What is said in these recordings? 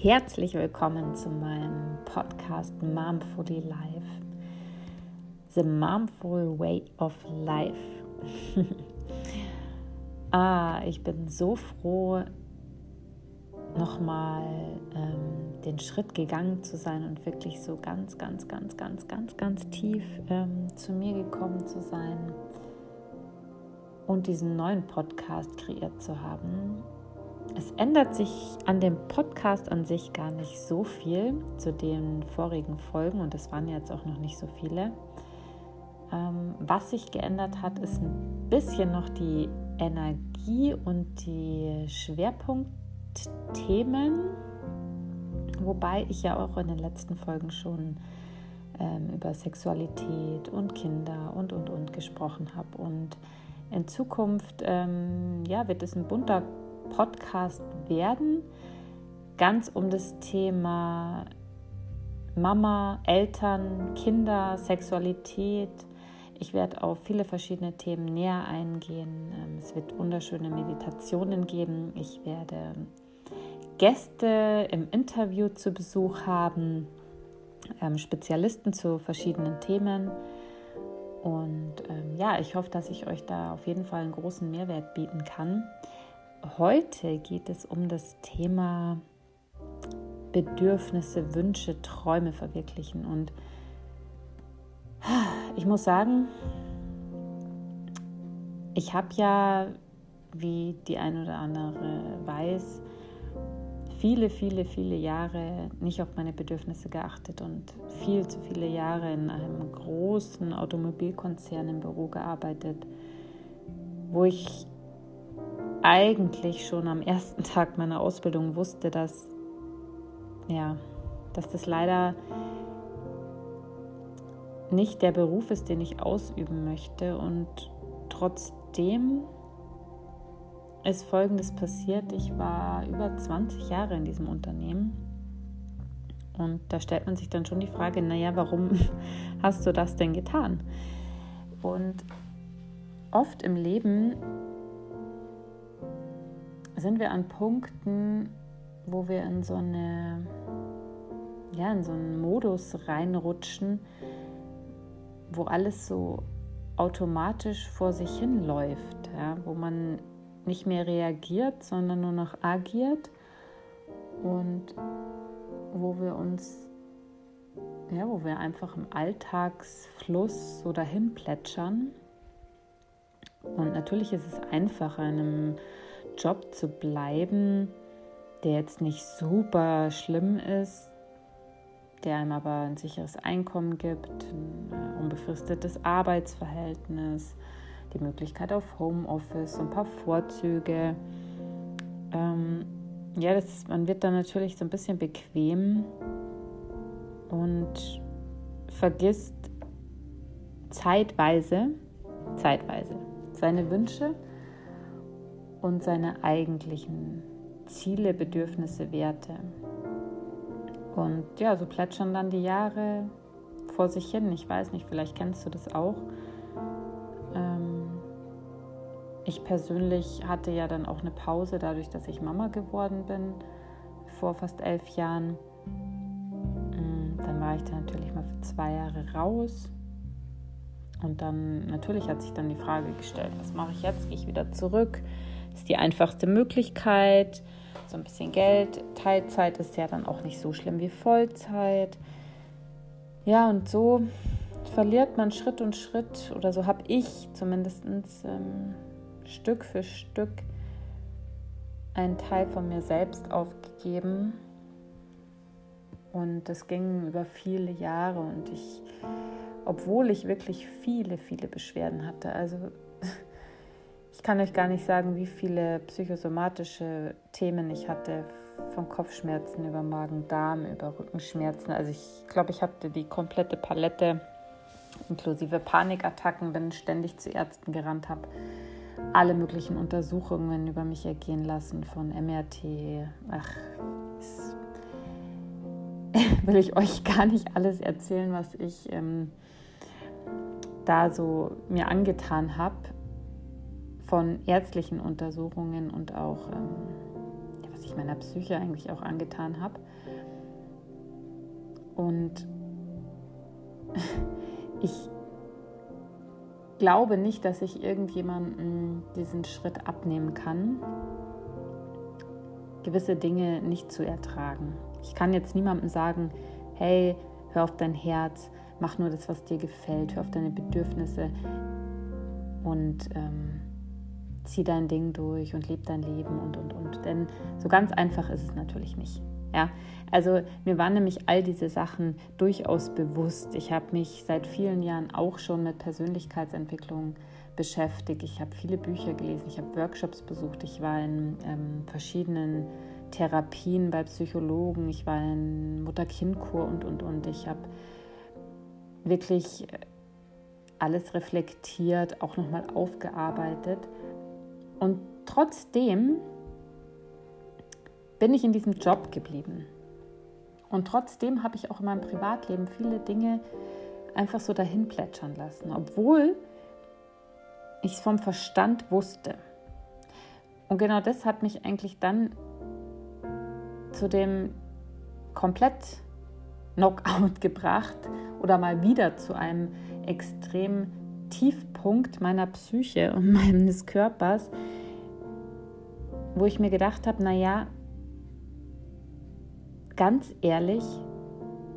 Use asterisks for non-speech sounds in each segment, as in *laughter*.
Herzlich willkommen zu meinem Podcast Momfully Life. The Momful Way of Life. *laughs* ah, ich bin so froh, nochmal ähm, den Schritt gegangen zu sein und wirklich so ganz, ganz, ganz, ganz, ganz, ganz tief ähm, zu mir gekommen zu sein und diesen neuen Podcast kreiert zu haben. Es ändert sich an dem Podcast an sich gar nicht so viel zu den vorigen Folgen und es waren jetzt auch noch nicht so viele. Ähm, was sich geändert hat, ist ein bisschen noch die Energie und die Schwerpunktthemen, wobei ich ja auch in den letzten Folgen schon ähm, über Sexualität und Kinder und und und gesprochen habe und in Zukunft ähm, ja, wird es ein bunter Podcast werden, ganz um das Thema Mama, Eltern, Kinder, Sexualität. Ich werde auf viele verschiedene Themen näher eingehen. Ähm, es wird wunderschöne Meditationen geben. Ich werde Gäste im Interview zu Besuch haben, ähm, Spezialisten zu verschiedenen Themen. Und ähm, ja, ich hoffe, dass ich euch da auf jeden Fall einen großen Mehrwert bieten kann. Heute geht es um das Thema Bedürfnisse, Wünsche, Träume verwirklichen. Und ich muss sagen, ich habe ja, wie die ein oder andere weiß, viele, viele, viele Jahre nicht auf meine Bedürfnisse geachtet und viel zu viele Jahre in einem großen Automobilkonzern im Büro gearbeitet, wo ich eigentlich schon am ersten Tag meiner Ausbildung wusste, dass ja, dass das leider nicht der Beruf ist, den ich ausüben möchte und trotzdem ist Folgendes passiert. Ich war über 20 Jahre in diesem Unternehmen. Und da stellt man sich dann schon die Frage, naja, warum *laughs* hast du das denn getan? Und oft im Leben sind wir an Punkten, wo wir in so eine ja, in so einen Modus reinrutschen, wo alles so automatisch vor sich hin läuft, ja, wo man nicht mehr reagiert, sondern nur noch agiert und wo wir uns, ja, wo wir einfach im Alltagsfluss so dahin plätschern. Und natürlich ist es einfacher, in einem Job zu bleiben, der jetzt nicht super schlimm ist, der einem aber ein sicheres Einkommen gibt, ein äh, unbefristetes Arbeitsverhältnis, die Möglichkeit auf Homeoffice, ein paar Vorzüge. Ähm, ja, das, man wird dann natürlich so ein bisschen bequem und vergisst zeitweise, zeitweise seine Wünsche und seine eigentlichen Ziele, Bedürfnisse, Werte. Und ja, so plätschern dann die Jahre vor sich hin. Ich weiß nicht, vielleicht kennst du das auch. Ich persönlich hatte ja dann auch eine Pause dadurch, dass ich Mama geworden bin vor fast elf Jahren. Mm, dann war ich da natürlich mal für zwei Jahre raus. Und dann natürlich hat sich dann die Frage gestellt, was mache ich jetzt? Gehe ich wieder zurück? Ist die einfachste Möglichkeit. So ein bisschen Geld. Teilzeit ist ja dann auch nicht so schlimm wie Vollzeit. Ja, und so verliert man Schritt und Schritt, oder so habe ich zumindest ähm, Stück für Stück einen Teil von mir selbst aufgegeben. Und das ging über viele Jahre und ich, obwohl ich wirklich viele, viele Beschwerden hatte, also ich kann euch gar nicht sagen, wie viele psychosomatische Themen ich hatte, von Kopfschmerzen über Magen-Darm, über Rückenschmerzen. Also ich glaube, ich hatte die komplette Palette, inklusive Panikattacken, ich ständig zu Ärzten gerannt habe alle möglichen Untersuchungen über mich ergehen lassen, von MRT. Ach, *laughs* will ich euch gar nicht alles erzählen, was ich ähm, da so mir angetan habe von ärztlichen Untersuchungen und auch, ähm, was ich meiner Psyche eigentlich auch angetan habe. Und *laughs* ich glaube nicht, dass ich irgendjemanden diesen Schritt abnehmen kann, gewisse Dinge nicht zu ertragen. Ich kann jetzt niemandem sagen, hey, hör auf dein Herz, mach nur das, was dir gefällt, hör auf deine Bedürfnisse und ähm, zieh dein Ding durch und leb dein Leben und, und, und. Denn so ganz einfach ist es natürlich nicht. Ja, also mir waren nämlich all diese Sachen durchaus bewusst. Ich habe mich seit vielen Jahren auch schon mit Persönlichkeitsentwicklung beschäftigt. Ich habe viele Bücher gelesen, ich habe Workshops besucht, ich war in ähm, verschiedenen Therapien bei Psychologen, ich war in Mutter-Kind-Kur und, und, und. Ich habe wirklich alles reflektiert, auch nochmal aufgearbeitet. Und trotzdem bin ich in diesem Job geblieben. Und trotzdem habe ich auch in meinem Privatleben viele Dinge einfach so dahin plätschern lassen, obwohl ich es vom Verstand wusste. Und genau das hat mich eigentlich dann zu dem komplett Knockout *laughs* gebracht oder mal wieder zu einem extremen Tiefpunkt meiner Psyche und *laughs* meines Körpers, wo ich mir gedacht habe, naja, ganz ehrlich,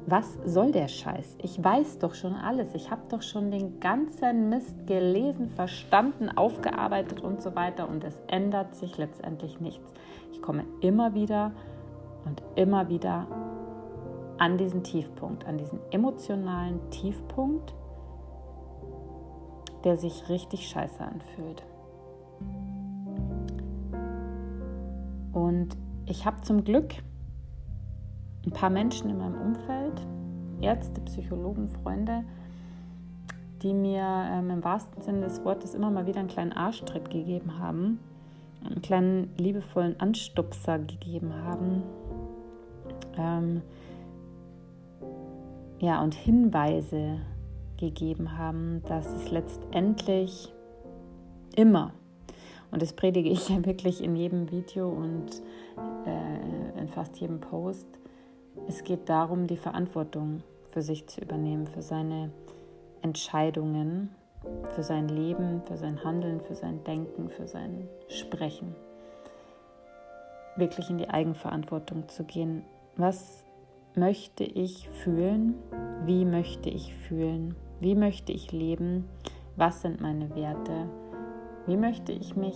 was soll der Scheiß? Ich weiß doch schon alles. Ich habe doch schon den ganzen Mist gelesen, verstanden, aufgearbeitet und so weiter. Und es ändert sich letztendlich nichts. Ich komme immer wieder und immer wieder an diesen Tiefpunkt, an diesen emotionalen Tiefpunkt, der sich richtig scheiße anfühlt. Und ich habe zum Glück ein paar Menschen in meinem Umfeld, Ärzte, Psychologen, Freunde, die mir ähm, im wahrsten Sinne des Wortes immer mal wieder einen kleinen Arschtritt gegeben haben, einen kleinen liebevollen Anstupser gegeben haben. Ähm, ja, und Hinweise gegeben haben, dass es letztendlich immer, und das predige ich *laughs* ja wirklich in jedem Video und äh, in fast jedem Post, es geht darum, die Verantwortung für sich zu übernehmen, für seine Entscheidungen, für sein Leben, für sein Handeln, für sein Denken, für sein Sprechen. Wirklich in die Eigenverantwortung zu gehen. Was möchte ich fühlen? Wie möchte ich fühlen? Wie möchte ich leben? Was sind meine Werte? Wie möchte ich mich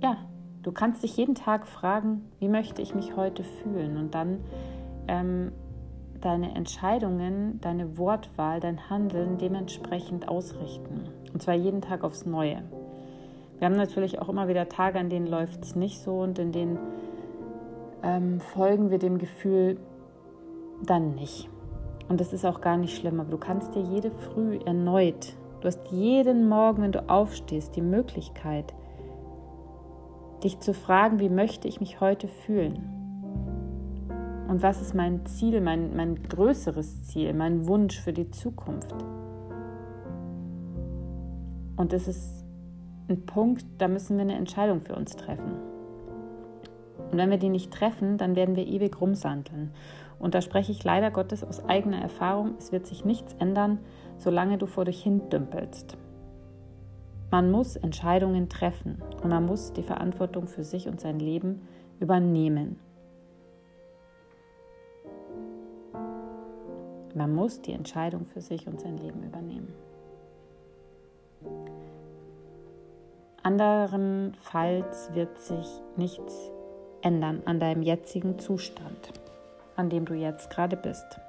ja, Du kannst dich jeden Tag fragen, wie möchte ich mich heute fühlen und dann ähm, deine Entscheidungen, deine Wortwahl, dein Handeln dementsprechend ausrichten. Und zwar jeden Tag aufs Neue. Wir haben natürlich auch immer wieder Tage, an denen läuft es nicht so und in denen ähm, folgen wir dem Gefühl dann nicht. Und das ist auch gar nicht schlimm, aber du kannst dir jede Früh erneut, du hast jeden Morgen, wenn du aufstehst, die Möglichkeit, dich zu fragen, wie möchte ich mich heute fühlen? Und was ist mein Ziel, mein, mein größeres Ziel, mein Wunsch für die Zukunft? Und das ist ein Punkt, da müssen wir eine Entscheidung für uns treffen. Und wenn wir die nicht treffen, dann werden wir ewig rumsandeln. Und da spreche ich leider Gottes aus eigener Erfahrung, es wird sich nichts ändern, solange du vor dich hin dümpelst. Man muss Entscheidungen treffen und man muss die Verantwortung für sich und sein Leben übernehmen. Man muss die Entscheidung für sich und sein Leben übernehmen. Anderenfalls wird sich nichts ändern an deinem jetzigen Zustand, an dem du jetzt gerade bist.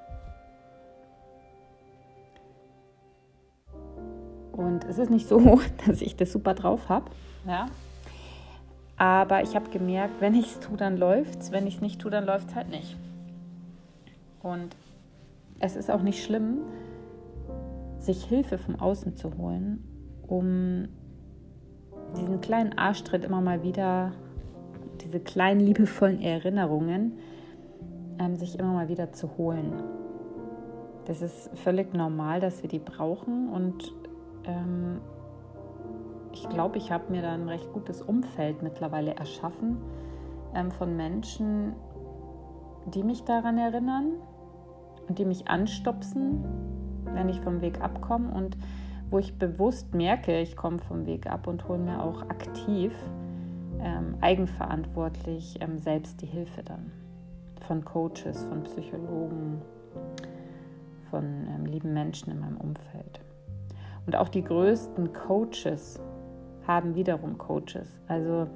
Und es ist nicht so, *laughs* dass ich das super drauf habe. Ja. Aber ich habe gemerkt, wenn ich es tue, dann läuft es. Wenn ich es nicht tue, dann läuft es halt nicht. Und es ist auch nicht schlimm, sich Hilfe vom Außen zu holen, um diesen kleinen Arschtritt immer mal wieder, diese kleinen liebevollen Erinnerungen, ähm, sich immer mal wieder zu holen. Das ist völlig normal, dass wir die brauchen und ähm, ich glaube, ich habe mir da ein recht gutes Umfeld mittlerweile erschaffen, ähm, von Menschen, die mich daran erinnern und die mich anstupsen, wenn ich vom Weg abkomme und wo ich bewusst merke, ich komme vom Weg ab und hole mir auch aktiv, ähm, eigenverantwortlich ähm, selbst die Hilfe dann. Von Coaches, von Psychologen, von ähm, lieben Menschen in meinem Umfeld. Und auch die größten Coaches haben wiederum Coaches. Also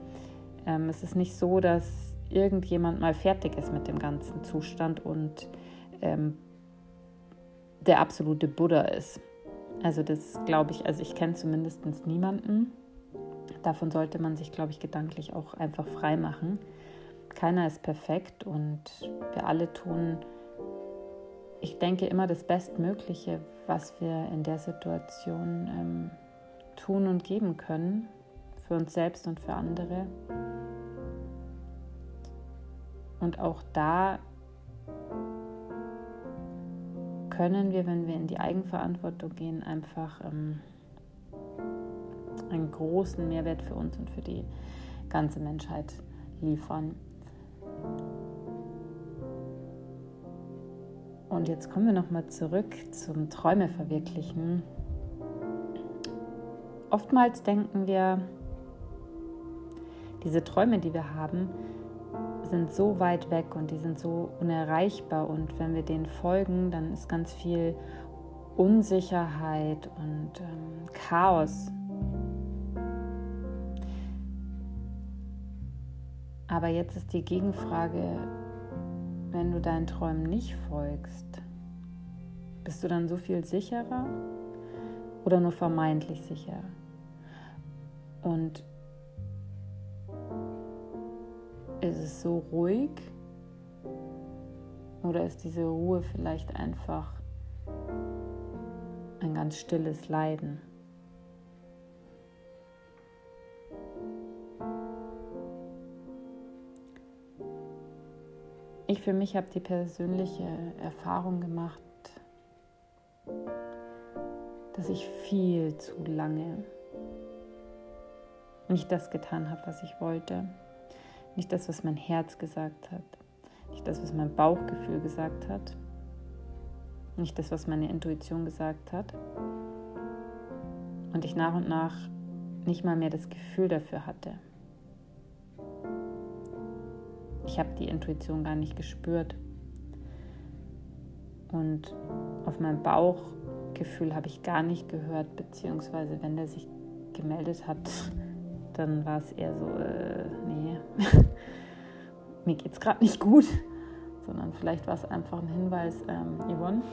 ähm, es ist nicht so, dass irgendjemand mal fertig ist mit dem ganzen Zustand und ähm, der absolute Buddha ist. Also das glaube ich, also ich kenne zumindest niemanden. Davon sollte man sich, glaube ich, gedanklich auch einfach frei machen. Keiner ist perfekt und wir alle tun, ich denke, immer das Bestmögliche, was wir in der Situation ähm, tun und geben können, für uns selbst und für andere. Und auch da können wir, wenn wir in die Eigenverantwortung gehen, einfach ähm, einen großen Mehrwert für uns und für die ganze Menschheit liefern. Und jetzt kommen wir nochmal zurück zum Träume verwirklichen. Oftmals denken wir, diese Träume, die wir haben, sind so weit weg und die sind so unerreichbar. Und wenn wir denen folgen, dann ist ganz viel Unsicherheit und ähm, Chaos. Aber jetzt ist die Gegenfrage, wenn du deinen Träumen nicht folgst, bist du dann so viel sicherer oder nur vermeintlich sicher? Und ist es so ruhig oder ist diese Ruhe vielleicht einfach ein ganz stilles Leiden? Ich für mich habe die persönliche Erfahrung gemacht, dass ich viel zu lange nicht das getan habe, was ich wollte. Nicht das, was mein Herz gesagt hat. Nicht das, was mein Bauchgefühl gesagt hat. Nicht das, was meine Intuition gesagt hat. Und ich nach und nach nicht mal mehr das Gefühl dafür hatte. Ich habe die Intuition gar nicht gespürt. Und auf mein Bauchgefühl habe ich gar nicht gehört, beziehungsweise wenn der sich gemeldet hat, *laughs* dann war es eher so, äh, nee, *laughs* mir geht es gerade nicht gut. Sondern vielleicht war es einfach ein Hinweis, ähm, Yvonne,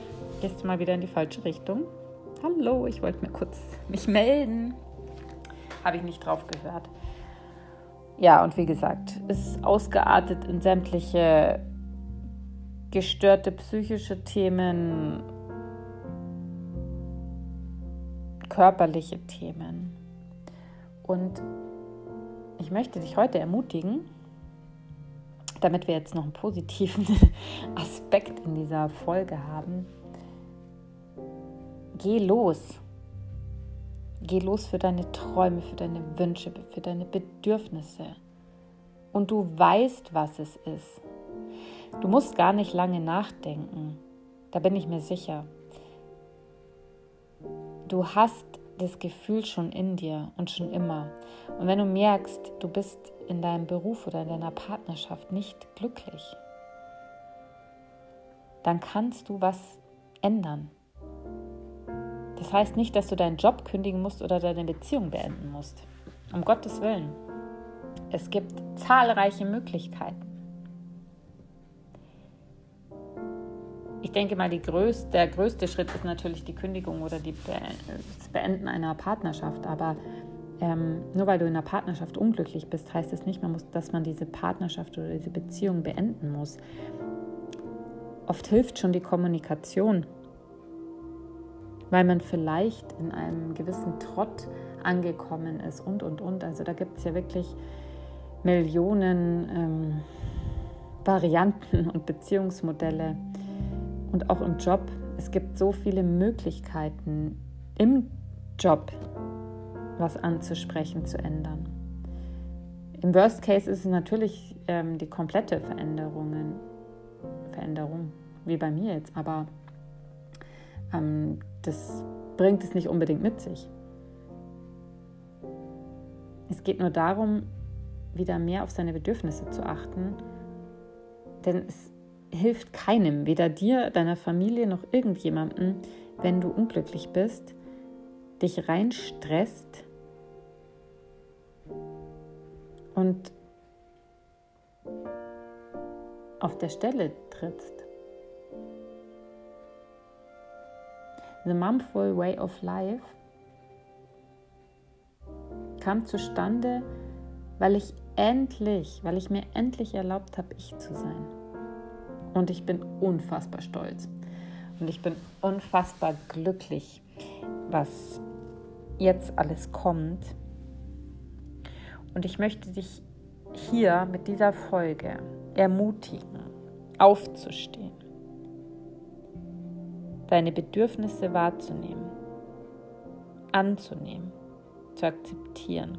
gehst du mal wieder in die falsche Richtung. Hallo, ich wollte mir kurz mich melden. Habe ich nicht drauf gehört. Ja, und wie gesagt, ist ausgeartet in sämtliche gestörte psychische Themen, körperliche Themen. Und ich möchte dich heute ermutigen, damit wir jetzt noch einen positiven *laughs* Aspekt in dieser Folge haben. Geh los. Geh los für deine Träume, für deine Wünsche, für deine Bedürfnisse. Und du weißt, was es ist. Du musst gar nicht lange nachdenken. Da bin ich mir sicher. Du hast das Gefühl schon in dir und schon immer. Und wenn du merkst, du bist in deinem Beruf oder in deiner Partnerschaft nicht glücklich, dann kannst du was ändern. Das heißt nicht, dass du deinen Job kündigen musst oder deine Beziehung beenden musst. Um Gottes Willen. Es gibt zahlreiche Möglichkeiten. Ich denke mal, größte, der größte Schritt ist natürlich die Kündigung oder die Be das Beenden einer Partnerschaft. Aber ähm, nur weil du in einer Partnerschaft unglücklich bist, heißt es das nicht, man muss, dass man diese Partnerschaft oder diese Beziehung beenden muss. Oft hilft schon die Kommunikation, weil man vielleicht in einem gewissen Trott angekommen ist und, und, und. Also da gibt es ja wirklich Millionen ähm, Varianten *laughs* und Beziehungsmodelle und auch im Job. Es gibt so viele Möglichkeiten im Job was anzusprechen, zu ändern. Im Worst Case ist es natürlich ähm, die komplette Veränderungen, Veränderung, wie bei mir jetzt, aber ähm, das bringt es nicht unbedingt mit sich. Es geht nur darum, wieder mehr auf seine Bedürfnisse zu achten, denn es hilft keinem, weder dir, deiner Familie noch irgendjemandem, wenn du unglücklich bist, dich reinstresst und auf der Stelle trittst. The Mumful Way of Life kam zustande, weil ich endlich, weil ich mir endlich erlaubt habe, ich zu sein. Und ich bin unfassbar stolz. Und ich bin unfassbar glücklich, was jetzt alles kommt. Und ich möchte dich hier mit dieser Folge ermutigen, aufzustehen, deine Bedürfnisse wahrzunehmen, anzunehmen, zu akzeptieren,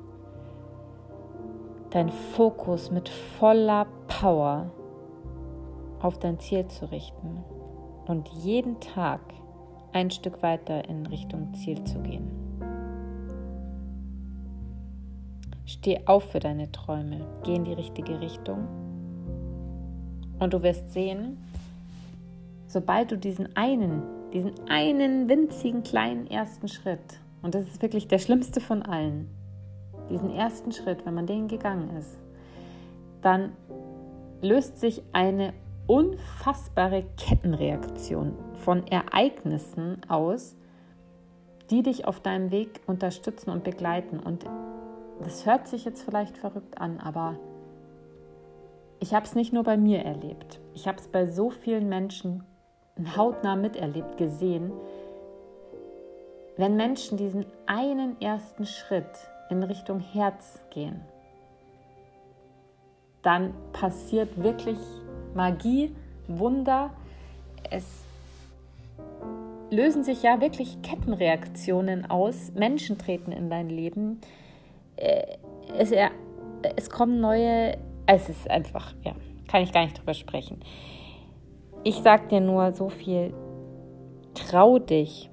deinen Fokus mit voller Power auf dein Ziel zu richten und jeden Tag ein Stück weiter in Richtung Ziel zu gehen. Steh auf für deine Träume, geh in die richtige Richtung und du wirst sehen, sobald du diesen einen, diesen einen winzigen kleinen ersten Schritt, und das ist wirklich der schlimmste von allen, diesen ersten Schritt, wenn man den gegangen ist, dann löst sich eine unfassbare Kettenreaktion von Ereignissen aus, die dich auf deinem Weg unterstützen und begleiten. Und das hört sich jetzt vielleicht verrückt an, aber ich habe es nicht nur bei mir erlebt. Ich habe es bei so vielen Menschen hautnah miterlebt, gesehen. Wenn Menschen diesen einen ersten Schritt in Richtung Herz gehen, dann passiert wirklich Magie, Wunder. Es lösen sich ja wirklich Kettenreaktionen aus. Menschen treten in dein Leben. Äh, es, es kommen neue. Es ist einfach, ja, kann ich gar nicht drüber sprechen. Ich sag dir nur so viel. Trau dich.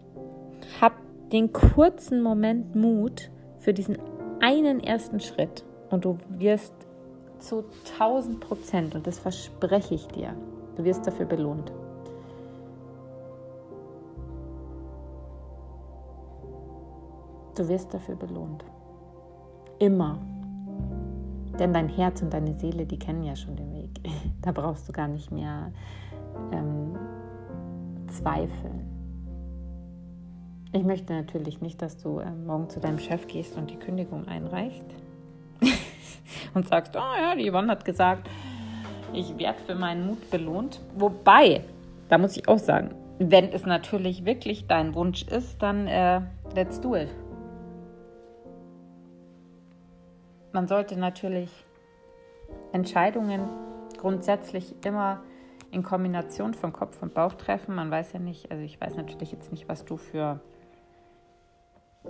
Hab den kurzen Moment Mut für diesen einen ersten Schritt und du wirst zu 1000 Prozent, und das verspreche ich dir, du wirst dafür belohnt. Du wirst dafür belohnt. Immer. Denn dein Herz und deine Seele, die kennen ja schon den Weg. *laughs* Da brauchst du gar nicht mehr ähm, zweifeln. Ich möchte natürlich nicht, dass du äh, morgen zu deinem Chef gehst und die Kündigung einreichst *laughs* und sagst, oh ja, die Yvonne hat gesagt, ich werde für meinen Mut belohnt. Wobei, da muss ich auch sagen, wenn es natürlich wirklich dein Wunsch ist, dann äh, let's do it. Man sollte natürlich Entscheidungen grundsätzlich immer in Kombination von Kopf und Bauch treffen. Man weiß ja nicht, also ich weiß natürlich jetzt nicht, was du für,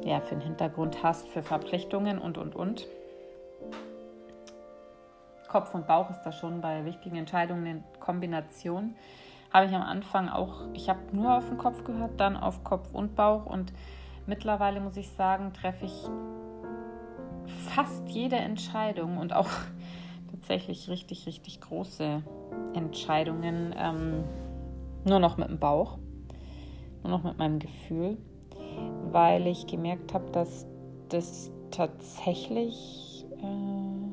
ja, für einen Hintergrund hast, für Verpflichtungen und, und, und. Kopf und Bauch ist da schon bei wichtigen Entscheidungen in Kombination. Habe ich am Anfang auch, ich habe nur auf den Kopf gehört, dann auf Kopf und Bauch und mittlerweile muss ich sagen, treffe ich fast jede Entscheidung und auch tatsächlich richtig, richtig große Entscheidungen ähm, nur noch mit dem Bauch, nur noch mit meinem Gefühl, weil ich gemerkt habe, dass das tatsächlich äh,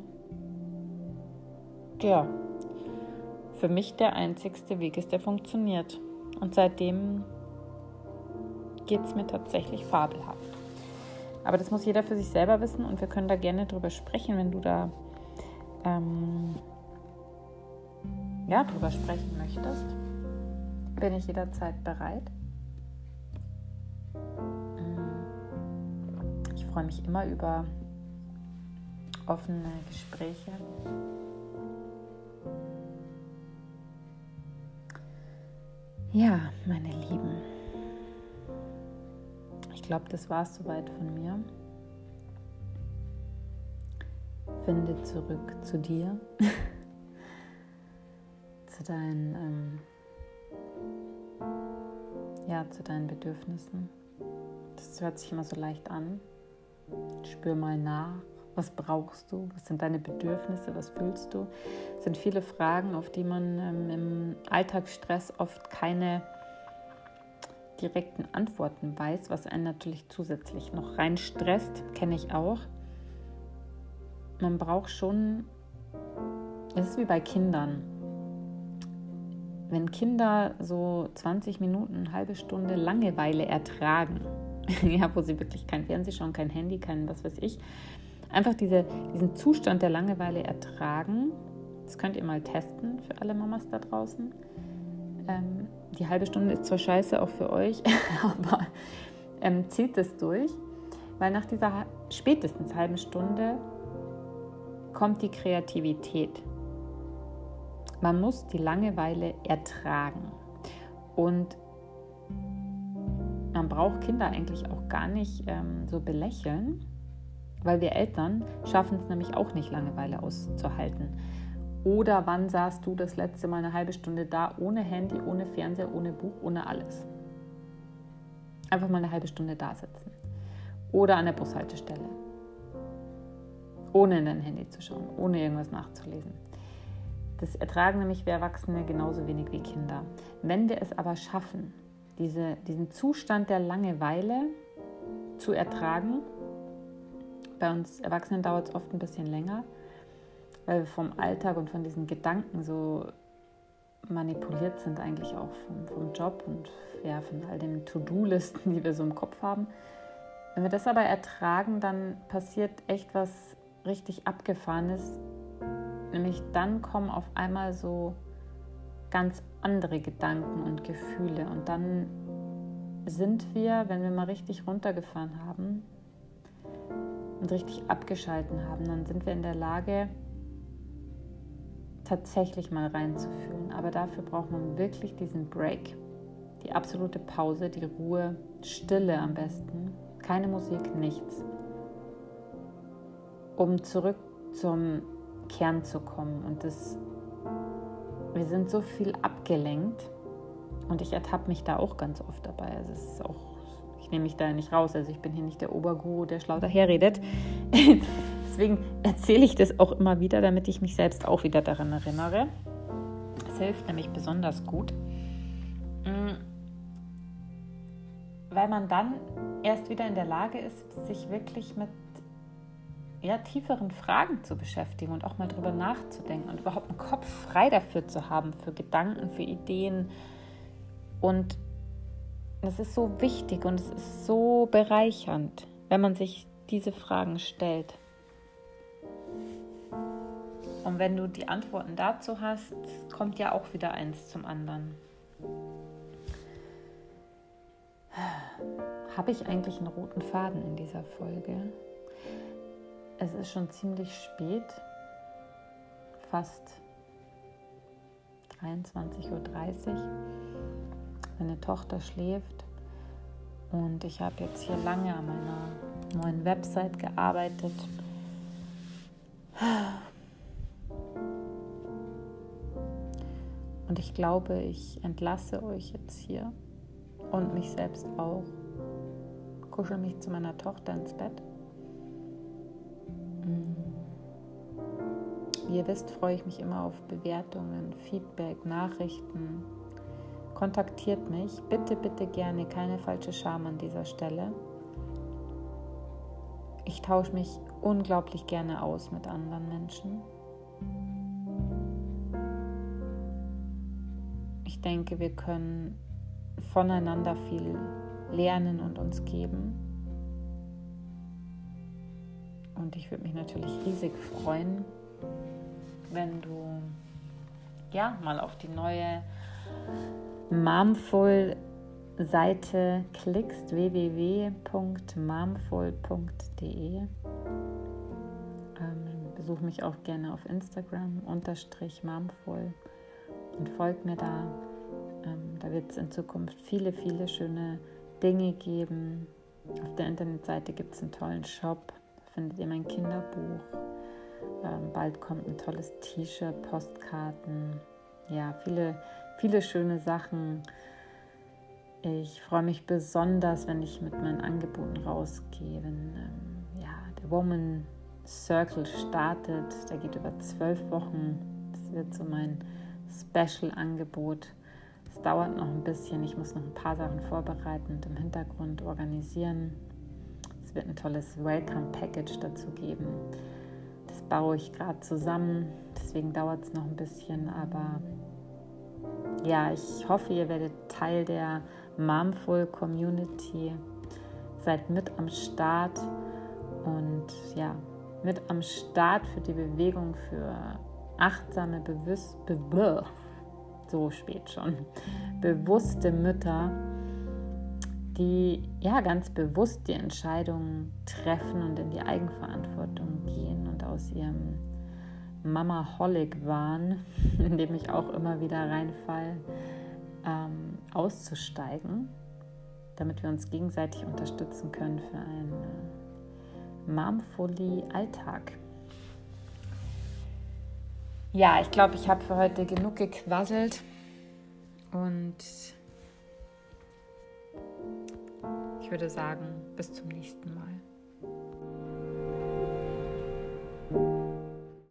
ja, für mich der einzigste Weg ist, der funktioniert. Und seitdem geht es mir tatsächlich fabelhaft. Aber das muss jeder für sich selber wissen und wir können da gerne drüber sprechen, wenn du da ähm, ja, drüber sprechen möchtest. Bin ich jederzeit bereit. Ich freue mich immer über offene Gespräche. Ja, meine Lieben, ich glaube, das war es soweit von mir. Finde zurück zu dir, *laughs* zu deinen, ähm, ja, zu deinen Bedürfnissen. Das hört sich immer so leicht an. Spür mal nach. Was brauchst du? Was sind deine Bedürfnisse? Was fühlst du? Das sind viele Fragen, auf die man ähm, im Alltagsstress oft keine direkten Antworten weiß, was einen natürlich zusätzlich noch rein stresst, kenne ich auch. Man braucht schon, es ist wie bei Kindern. Wenn Kinder so 20 Minuten, eine halbe Stunde Langeweile ertragen, *laughs* ja, wo sie wirklich kein Fernseh schauen, kein Handy, kein was weiß ich, einfach diese, diesen Zustand der Langeweile ertragen, das könnt ihr mal testen für alle Mamas da draußen. Ähm, die halbe Stunde ist zwar scheiße auch für euch, *laughs* aber ähm, zieht es durch, weil nach dieser spätestens halben Stunde kommt die Kreativität. Man muss die Langeweile ertragen. Und man braucht Kinder eigentlich auch gar nicht ähm, so belächeln, weil wir Eltern schaffen es nämlich auch nicht, Langeweile auszuhalten. Oder wann saßt du das letzte Mal eine halbe Stunde da, ohne Handy, ohne Fernseher, ohne Buch, ohne alles? Einfach mal eine halbe Stunde da sitzen. Oder an der Bushaltestelle. Ohne in dein Handy zu schauen, ohne irgendwas nachzulesen. Das ertragen nämlich wir Erwachsene genauso wenig wie Kinder. Wenn wir es aber schaffen, diese, diesen Zustand der Langeweile zu ertragen, bei uns Erwachsenen dauert es oft ein bisschen länger, weil wir vom Alltag und von diesen Gedanken so manipuliert sind, eigentlich auch vom, vom Job und ja, von all den To-Do-Listen, die wir so im Kopf haben. Wenn wir das aber ertragen, dann passiert echt was richtig Abgefahrenes. Nämlich dann kommen auf einmal so ganz andere Gedanken und Gefühle. Und dann sind wir, wenn wir mal richtig runtergefahren haben und richtig abgeschalten haben, dann sind wir in der Lage, tatsächlich mal reinzufühlen. Aber dafür braucht man wirklich diesen Break, die absolute Pause, die Ruhe, Stille am besten, keine Musik, nichts, um zurück zum Kern zu kommen. Und das, wir sind so viel abgelenkt und ich ertappe mich da auch ganz oft dabei. Also es ist auch, ich nehme mich da nicht raus. Also ich bin hier nicht der Oberguru, der schlau daherredet. *laughs* Deswegen erzähle ich das auch immer wieder, damit ich mich selbst auch wieder daran erinnere. Es hilft nämlich besonders gut, mm, weil man dann erst wieder in der Lage ist, sich wirklich mit ja, tieferen Fragen zu beschäftigen und auch mal drüber nachzudenken und überhaupt einen Kopf frei dafür zu haben, für Gedanken, für Ideen. Und das ist so wichtig und es ist so bereichernd, wenn man sich diese Fragen stellt. Und wenn du die Antworten dazu hast, kommt ja auch wieder eins zum anderen. Habe ich eigentlich einen roten Faden in dieser Folge? Es ist schon ziemlich spät, fast 23.30 Uhr. Meine Tochter schläft und ich habe jetzt hier lange an meiner neuen Website gearbeitet Und ich glaube, ich entlasse euch jetzt hier und mich selbst auch. Kuschel mich zu meiner Tochter ins Bett. Ihr wisst, freue ich mich immer auf Bewertungen, Feedback, Nachrichten. Kontaktiert mich. Bitte, bitte gerne. Keine falsche Scham an dieser Stelle. Ich tausche mich unglaublich gerne aus mit anderen Menschen. Ich denke, wir können voneinander viel lernen und uns geben. Und ich würde mich natürlich riesig freuen, wenn du ja mal auf die neue Momful Seite klickst www.momful.de. Ähm, besuch mich auch gerne auf Instagram unterstrich momful und folg mir da. Ähm, da wird es in Zukunft viele, viele schöne Dinge geben. Auf der Internetseite gibt es einen tollen Shop, findet ihr mein Kinderbuch. Ähm, bald kommt ein tolles T-Shirt, Postkarten, ja, viele, viele schöne Sachen. Ich freue mich besonders, wenn ich mit meinen Angeboten rausgehe, wenn ähm, ja, der Woman Circle startet. Der geht über zwölf Wochen. Das wird so mein Special-Angebot. Es dauert noch ein bisschen. Ich muss noch ein paar Sachen vorbereiten und im Hintergrund organisieren. Es wird ein tolles Welcome-Package dazu geben. Baue ich gerade zusammen. Deswegen dauert es noch ein bisschen. Aber ja, ich hoffe, ihr werdet Teil der Momful Community. Seid mit am Start und ja, mit am Start für die Bewegung für achtsame, bewusst, be so spät schon, bewusste Mütter, die ja ganz bewusst die Entscheidungen treffen und in die Eigenverantwortung gehen aus ihrem Mama-Holic-Wahn, *laughs* in dem ich auch immer wieder reinfall, ähm, auszusteigen, damit wir uns gegenseitig unterstützen können für einen Momfully Alltag. Ja, ich glaube, ich habe für heute genug gequasselt und ich würde sagen, bis zum nächsten Mal.